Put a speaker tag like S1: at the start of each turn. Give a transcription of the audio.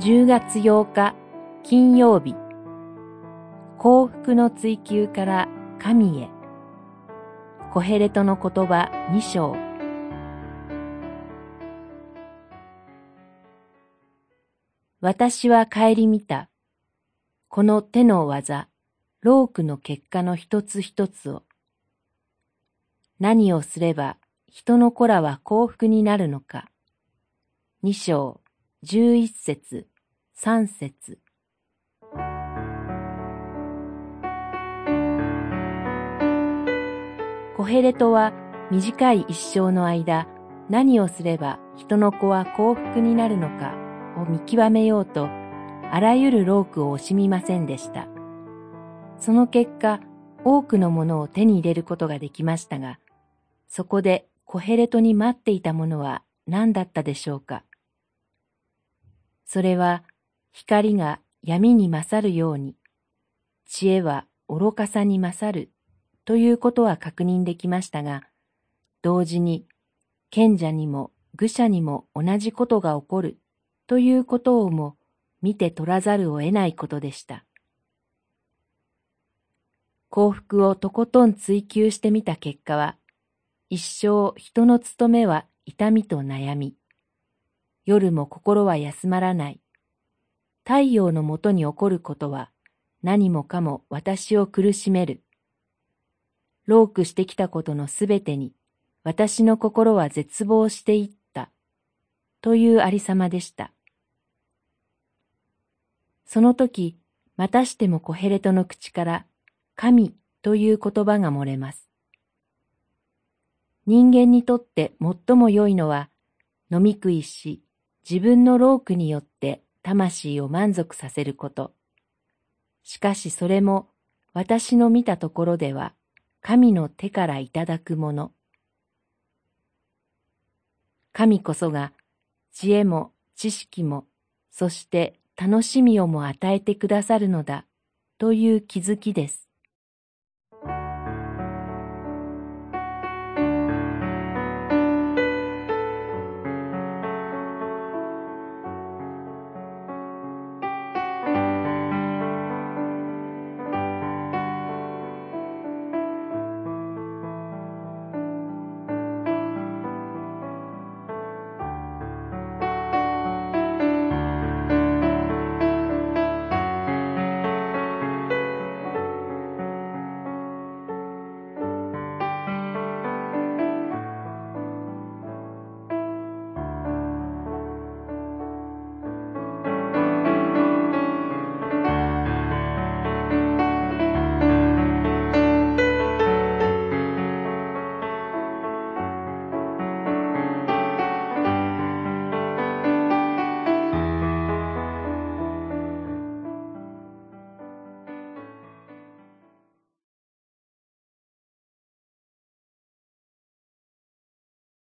S1: 10月8日金曜日幸福の追求から神へコヘレトの言葉2章私は顧みた。この手の技、ロークの結果の一つ一つを。何をすれば人の子らは幸福になるのか。二章、十一節、三節。コヘレトは短い一生の間、何をすれば人の子は幸福になるのかを見極めようと、あらゆるロークを惜しみませんでした。その結果、多くのものを手に入れることができましたが、そこでコヘレトに待っていたものは何だったでしょうか。それは光が闇に勝るように、知恵は愚かさに勝るということは確認できましたが、同時に賢者にも愚者にも同じことが起こるということをも見て取らざるを得ないことでした。幸福をとことん追求してみた結果は、一生人の務めは痛みと悩み、夜も心は休まらない。太陽のもとに起こることは何もかも私を苦しめる。ロークしてきたことのすべてに私の心は絶望していった。というありさまでした。その時、またしてもコヘレトの口から神という言葉が漏れます。人間にとって最も良いのは飲み食いし自分の労苦によって魂を満足させること。しかしそれも私の見たところでは神の手からいただくもの。神こそが知恵も知識もそして楽しみをも与えてくださるのだという気づきです。